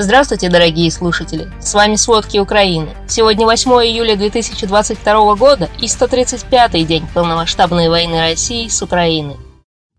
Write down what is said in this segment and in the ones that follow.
Здравствуйте, дорогие слушатели! С вами «Сводки Украины». Сегодня 8 июля 2022 года и 135-й день полномасштабной войны России с Украиной.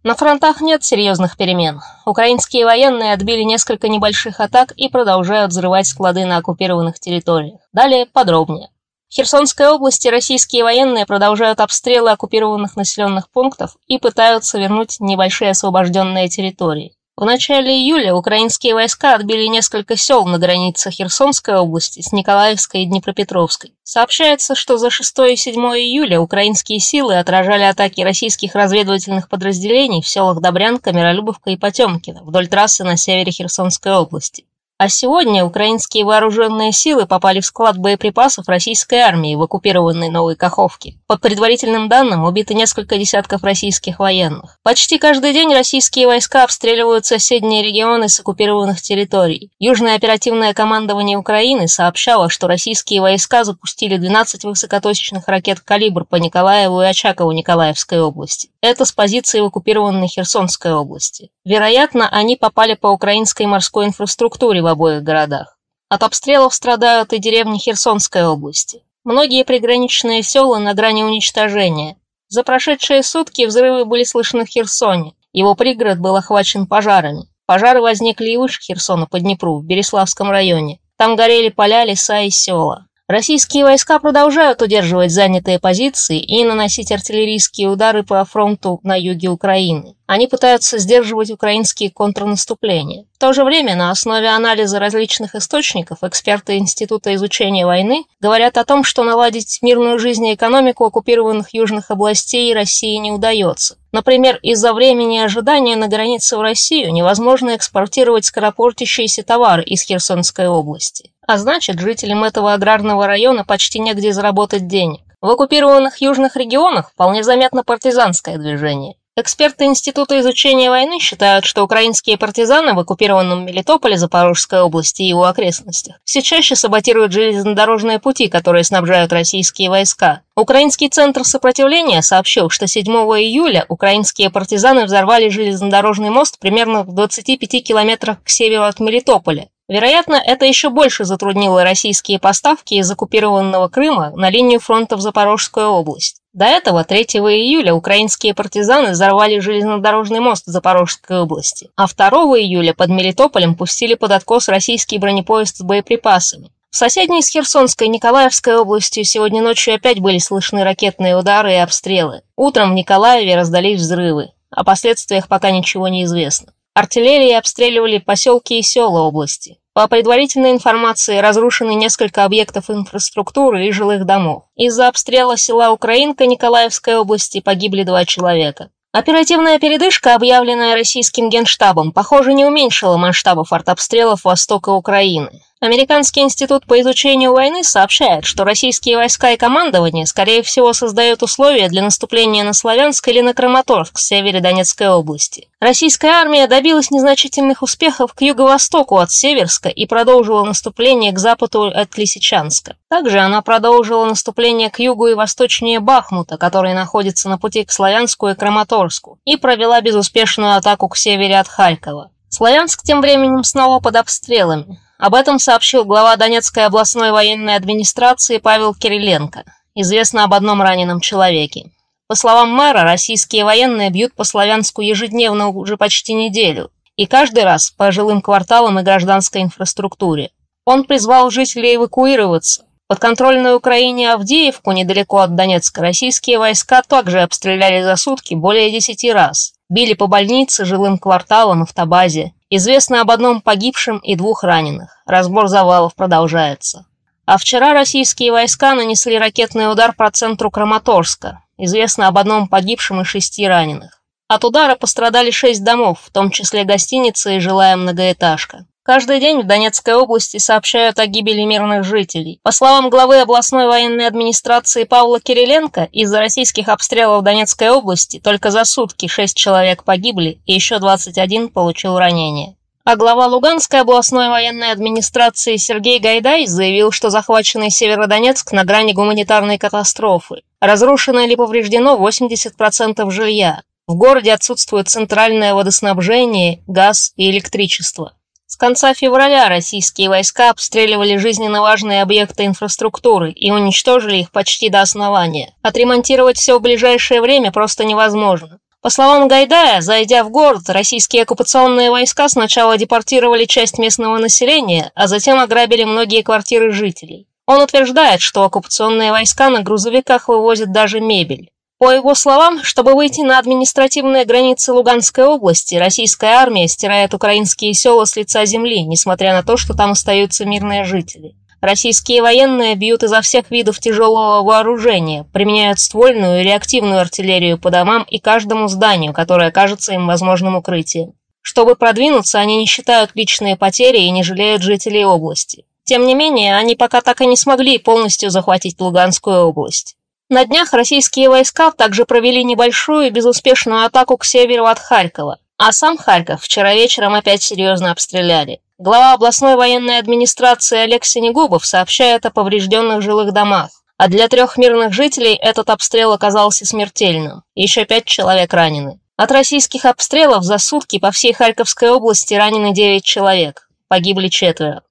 На фронтах нет серьезных перемен. Украинские военные отбили несколько небольших атак и продолжают взрывать склады на оккупированных территориях. Далее подробнее. В Херсонской области российские военные продолжают обстрелы оккупированных населенных пунктов и пытаются вернуть небольшие освобожденные территории. В начале июля украинские войска отбили несколько сел на границе Херсонской области с Николаевской и Днепропетровской. Сообщается, что за 6 и 7 июля украинские силы отражали атаки российских разведывательных подразделений в селах Добрянка, Миролюбовка и Потемкино вдоль трассы на севере Херсонской области. А сегодня украинские вооруженные силы попали в склад боеприпасов российской армии в оккупированной Новой Каховке. По предварительным данным, убито несколько десятков российских военных. Почти каждый день российские войска обстреливают соседние регионы с оккупированных территорий. Южное оперативное командование Украины сообщало, что российские войска запустили 12 высокоточных ракет «Калибр» по Николаеву и Очакову Николаевской области. Это с позиции в оккупированной Херсонской области. Вероятно, они попали по украинской морской инфраструктуре обоих городах. От обстрелов страдают и деревни Херсонской области. Многие приграничные села на грани уничтожения. За прошедшие сутки взрывы были слышны в Херсоне. Его пригород был охвачен пожарами. Пожары возникли и выше Херсона по Днепру, в Береславском районе. Там горели поля, леса и села. Российские войска продолжают удерживать занятые позиции и наносить артиллерийские удары по фронту на юге Украины. Они пытаются сдерживать украинские контрнаступления. В то же время на основе анализа различных источников эксперты Института изучения войны говорят о том, что наладить мирную жизнь и экономику оккупированных южных областей России не удается. Например, из-за времени ожидания на границе в Россию невозможно экспортировать скоропортящиеся товары из Херсонской области. А значит, жителям этого аграрного района почти негде заработать денег. В оккупированных южных регионах вполне заметно партизанское движение. Эксперты Института изучения войны считают, что украинские партизаны в оккупированном Мелитополе Запорожской области и его окрестностях все чаще саботируют железнодорожные пути, которые снабжают российские войска. Украинский центр сопротивления сообщил, что 7 июля украинские партизаны взорвали железнодорожный мост примерно в 25 километрах к северу от Мелитополя. Вероятно, это еще больше затруднило российские поставки из оккупированного Крыма на линию фронта в Запорожскую область. До этого 3 июля украинские партизаны взорвали железнодорожный мост Запорожской области, а 2 июля под Мелитополем пустили под откос российский бронепоезд с боеприпасами. В соседней с Херсонской Николаевской областью сегодня ночью опять были слышны ракетные удары и обстрелы. Утром в Николаеве раздались взрывы. О последствиях пока ничего не известно. Артиллерии обстреливали поселки и села области. По предварительной информации, разрушены несколько объектов инфраструктуры и жилых домов. Из-за обстрела села Украинка Николаевской области погибли два человека. Оперативная передышка, объявленная российским генштабом, похоже, не уменьшила масштабов артобстрелов востока Украины. Американский институт по изучению войны сообщает, что российские войска и командование, скорее всего, создают условия для наступления на Славянск или на Краматорск в севере Донецкой области. Российская армия добилась незначительных успехов к юго-востоку от Северска и продолжила наступление к западу от Лисичанска. Также она продолжила наступление к югу и восточнее Бахмута, который находится на пути к Славянску и Краматорску, и провела безуспешную атаку к севере от Харькова. Славянск тем временем снова под обстрелами. Об этом сообщил глава Донецкой областной военной администрации Павел Кириленко. Известно об одном раненом человеке. По словам мэра, российские военные бьют по Славянску ежедневно уже почти неделю, и каждый раз по жилым кварталам и гражданской инфраструктуре. Он призвал жителей эвакуироваться. Под контрольной Украине Авдеевку, недалеко от Донецка, российские войска также обстреляли за сутки более десяти раз. Били по больнице, жилым кварталам, автобазе. Известно об одном погибшем и двух раненых. Разбор завалов продолжается. А вчера российские войска нанесли ракетный удар по центру Краматорска. Известно об одном погибшем и шести раненых. От удара пострадали шесть домов, в том числе гостиница и жилая многоэтажка. Каждый день в Донецкой области сообщают о гибели мирных жителей. По словам главы областной военной администрации Павла Кириленко, из-за российских обстрелов Донецкой области только за сутки 6 человек погибли и еще 21 получил ранения. А глава Луганской областной военной администрации Сергей Гайдай заявил, что захваченный Северодонецк на грани гуманитарной катастрофы. Разрушено или повреждено 80% жилья. В городе отсутствует центральное водоснабжение, газ и электричество. Конца февраля российские войска обстреливали жизненно важные объекты инфраструктуры и уничтожили их почти до основания. Отремонтировать все в ближайшее время просто невозможно. По словам Гайдая, зайдя в город, российские оккупационные войска сначала депортировали часть местного населения, а затем ограбили многие квартиры жителей. Он утверждает, что оккупационные войска на грузовиках вывозят даже мебель. По его словам, чтобы выйти на административные границы Луганской области, российская армия стирает украинские села с лица земли, несмотря на то, что там остаются мирные жители. Российские военные бьют изо всех видов тяжелого вооружения, применяют ствольную и реактивную артиллерию по домам и каждому зданию, которое кажется им возможным укрытием. Чтобы продвинуться, они не считают личные потери и не жалеют жителей области. Тем не менее, они пока так и не смогли полностью захватить Луганскую область. На днях российские войска также провели небольшую безуспешную атаку к северу от Харькова, а сам Харьков вчера вечером опять серьезно обстреляли. Глава областной военной администрации Олег Синегубов сообщает о поврежденных жилых домах. А для трех мирных жителей этот обстрел оказался смертельным. Еще пять человек ранены. От российских обстрелов за сутки по всей Харьковской области ранены 9 человек. Погибли четверо.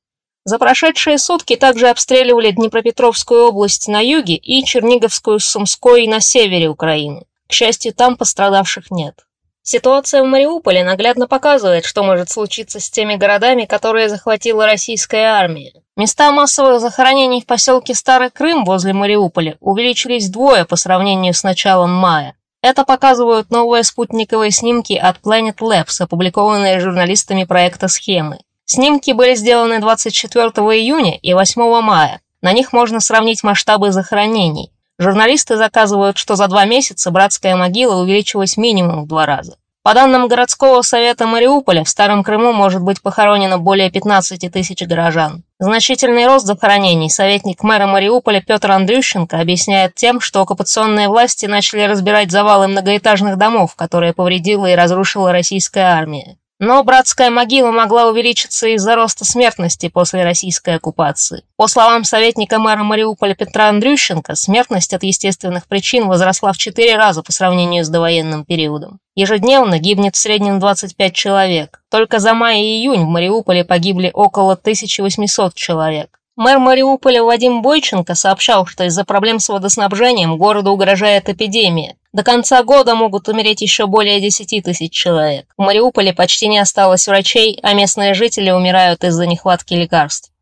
За прошедшие сутки также обстреливали Днепропетровскую область на юге и Черниговскую Сумской на севере Украины. К счастью, там пострадавших нет. Ситуация в Мариуполе наглядно показывает, что может случиться с теми городами, которые захватила российская армия. Места массовых захоронений в поселке Старый Крым возле Мариуполя увеличились вдвое по сравнению с началом мая. Это показывают новые спутниковые снимки от Planet Labs, опубликованные журналистами проекта «Схемы». Снимки были сделаны 24 июня и 8 мая. На них можно сравнить масштабы захоронений. Журналисты заказывают, что за два месяца братская могила увеличилась минимум в два раза. По данным городского совета Мариуполя, в Старом Крыму может быть похоронено более 15 тысяч горожан. Значительный рост захоронений советник мэра Мариуполя Петр Андрющенко объясняет тем, что оккупационные власти начали разбирать завалы многоэтажных домов, которые повредила и разрушила российская армия. Но братская могила могла увеличиться из-за роста смертности после российской оккупации. По словам советника мэра Мариуполя Петра Андрющенко, смертность от естественных причин возросла в 4 раза по сравнению с довоенным периодом. Ежедневно гибнет в среднем 25 человек. Только за май и июнь в Мариуполе погибли около 1800 человек. Мэр Мариуполя Вадим Бойченко сообщал, что из-за проблем с водоснабжением городу угрожает эпидемия. До конца года могут умереть еще более 10 тысяч человек. В Мариуполе почти не осталось врачей, а местные жители умирают из-за нехватки лекарств.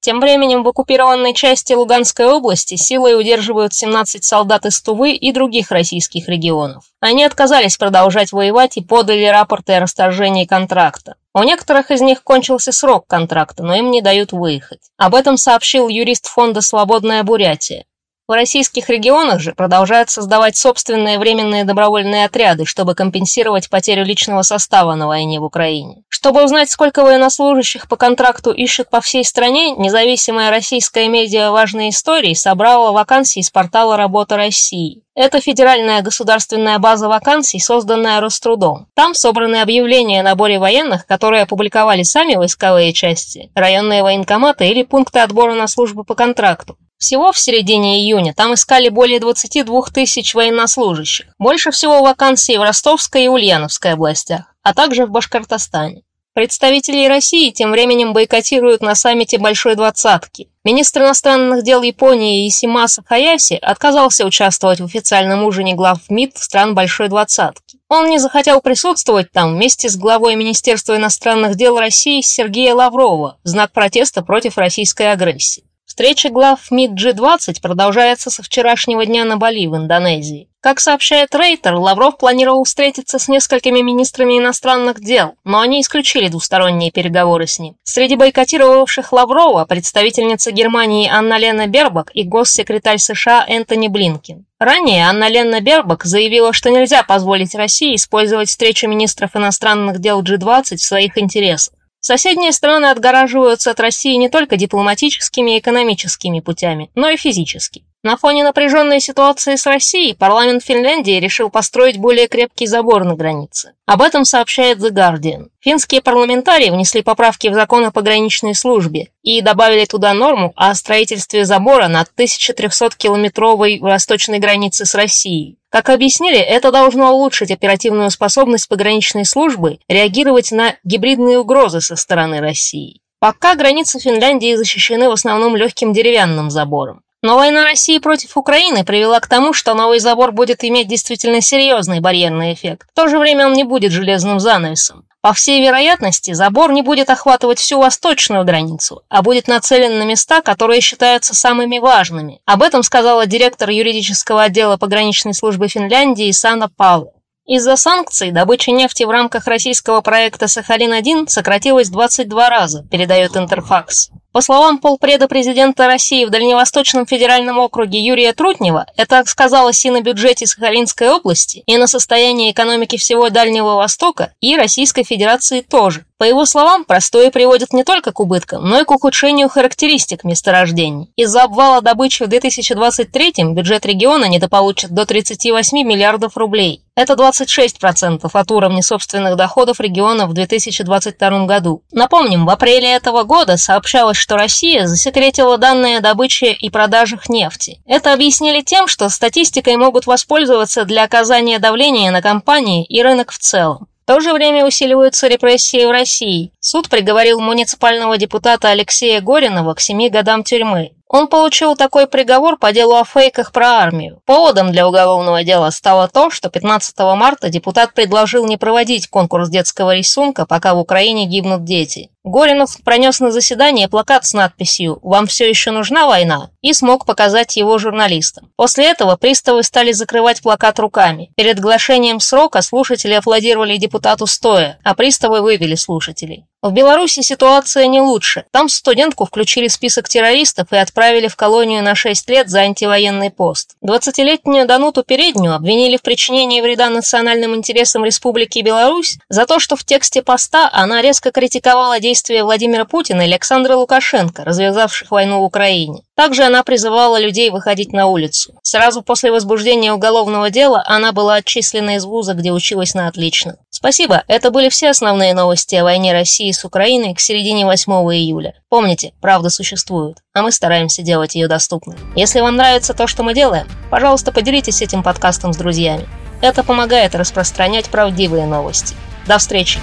Тем временем в оккупированной части Луганской области силой удерживают 17 солдат из Тувы и других российских регионов. Они отказались продолжать воевать и подали рапорты о расторжении контракта. У некоторых из них кончился срок контракта, но им не дают выехать. Об этом сообщил юрист фонда «Свободная Бурятия». В российских регионах же продолжают создавать собственные временные добровольные отряды, чтобы компенсировать потерю личного состава на войне в Украине. Чтобы узнать, сколько военнослужащих по контракту ищут по всей стране, независимая российская медиа «Важные истории» собрала вакансии с портала «Работа России». Это федеральная государственная база вакансий, созданная Рострудом. Там собраны объявления о наборе военных, которые опубликовали сами войсковые части, районные военкоматы или пункты отбора на службу по контракту. Всего в середине июня там искали более 22 тысяч военнослужащих. Больше всего вакансий в Ростовской и Ульяновской областях, а также в Башкортостане. Представители России тем временем бойкотируют на саммите Большой Двадцатки. Министр иностранных дел Японии Исимаса Хаяси отказался участвовать в официальном ужине глав МИД стран Большой Двадцатки. Он не захотел присутствовать там вместе с главой Министерства иностранных дел России Сергея Лаврова в знак протеста против российской агрессии. Встреча глав МИД G20 продолжается со вчерашнего дня на Бали в Индонезии. Как сообщает Рейтер, Лавров планировал встретиться с несколькими министрами иностранных дел, но они исключили двусторонние переговоры с ним. Среди бойкотировавших Лаврова представительница Германии Анна Лена Бербак и госсекретарь США Энтони Блинкин. Ранее Анна Лена Бербак заявила, что нельзя позволить России использовать встречу министров иностранных дел G20 в своих интересах. Соседние страны отгораживаются от России не только дипломатическими и экономическими путями, но и физически. На фоне напряженной ситуации с Россией парламент Финляндии решил построить более крепкий забор на границе. Об этом сообщает The Guardian. Финские парламентарии внесли поправки в закон о пограничной службе и добавили туда норму о строительстве забора над 1300-километровой восточной границе с Россией. Как объяснили, это должно улучшить оперативную способность пограничной службы реагировать на гибридные угрозы со стороны России. Пока границы Финляндии защищены в основном легким деревянным забором. Но война России против Украины привела к тому, что новый забор будет иметь действительно серьезный барьерный эффект. В то же время он не будет железным занавесом. По всей вероятности, забор не будет охватывать всю восточную границу, а будет нацелен на места, которые считаются самыми важными. Об этом сказала директор юридического отдела пограничной службы Финляндии Сана Павлова. Из-за санкций добыча нефти в рамках российского проекта «Сахалин-1» сократилась 22 раза, передает Интерфакс. По словам полпреда президента России в Дальневосточном федеральном округе Юрия Трутнева, это сказалось и на бюджете Сахалинской области, и на состоянии экономики всего Дальнего Востока, и Российской Федерации тоже. По его словам, простое приводит не только к убыткам, но и к ухудшению характеристик месторождений. Из-за обвала добычи в 2023 бюджет региона недополучит до 38 миллиардов рублей. Это 26% от уровня собственных доходов региона в 2022 году. Напомним, в апреле этого года сообщалось, что Россия засекретила данные о добыче и продажах нефти. Это объяснили тем, что статистикой могут воспользоваться для оказания давления на компании и рынок в целом. В то же время усиливаются репрессии в России. Суд приговорил муниципального депутата Алексея Горинова к семи годам тюрьмы. Он получил такой приговор по делу о фейках про армию. Поводом для уголовного дела стало то, что 15 марта депутат предложил не проводить конкурс детского рисунка, пока в Украине гибнут дети. Горинов пронес на заседание плакат с надписью «Вам все еще нужна война?» и смог показать его журналистам. После этого приставы стали закрывать плакат руками. Перед глашением срока слушатели аплодировали депутату стоя, а приставы вывели слушателей. В Беларуси ситуация не лучше. Там студентку включили в список террористов и отправили в колонию на 6 лет за антивоенный пост. 20-летнюю Дануту Переднюю обвинили в причинении вреда национальным интересам Республики Беларусь за то, что в тексте поста она резко критиковала действия Владимира Путина и Александра Лукашенко, развязавших войну в Украине. Также она призывала людей выходить на улицу. Сразу после возбуждения уголовного дела она была отчислена из вуза, где училась на отлично. Спасибо, это были все основные новости о войне России с Украиной к середине 8 июля. Помните, правда существует, а мы стараемся делать ее доступной. Если вам нравится то, что мы делаем, пожалуйста, поделитесь этим подкастом с друзьями. Это помогает распространять правдивые новости. До встречи!